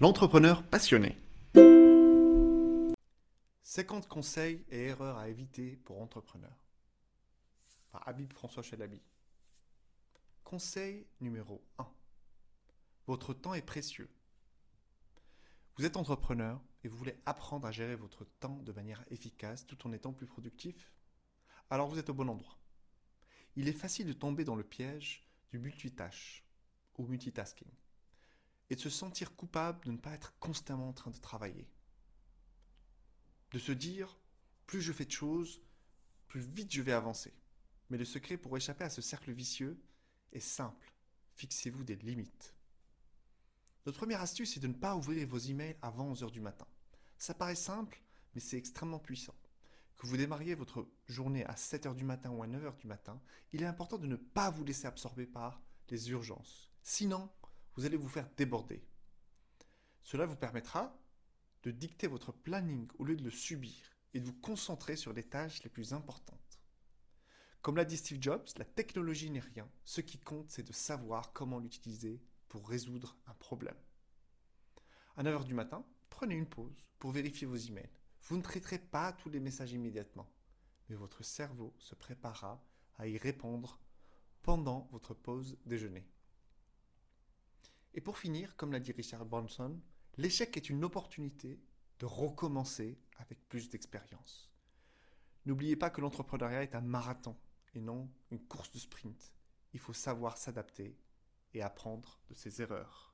L'entrepreneur passionné. 50 conseils et erreurs à éviter pour entrepreneurs. Par Habib François Chalabi. Conseil numéro 1. Votre temps est précieux. Vous êtes entrepreneur et vous voulez apprendre à gérer votre temps de manière efficace tout en étant plus productif? Alors vous êtes au bon endroit. Il est facile de tomber dans le piège du multitâche ou multitasking et de se sentir coupable de ne pas être constamment en train de travailler. De se dire, plus je fais de choses, plus vite je vais avancer. Mais le secret pour échapper à ce cercle vicieux est simple. Fixez-vous des limites. Notre première astuce est de ne pas ouvrir vos emails avant 11h du matin. Ça paraît simple, mais c'est extrêmement puissant. Que vous démarriez votre journée à 7h du matin ou à 9h du matin, il est important de ne pas vous laisser absorber par les urgences. Sinon, vous allez vous faire déborder. Cela vous permettra de dicter votre planning au lieu de le subir et de vous concentrer sur les tâches les plus importantes. Comme l'a dit Steve Jobs, la technologie n'est rien. Ce qui compte, c'est de savoir comment l'utiliser pour résoudre un problème. À 9h du matin, prenez une pause pour vérifier vos emails. Vous ne traiterez pas tous les messages immédiatement, mais votre cerveau se préparera à y répondre pendant votre pause déjeuner. Et pour finir, comme l'a dit Richard Branson, l'échec est une opportunité de recommencer avec plus d'expérience. N'oubliez pas que l'entrepreneuriat est un marathon et non une course de sprint. Il faut savoir s'adapter et apprendre de ses erreurs.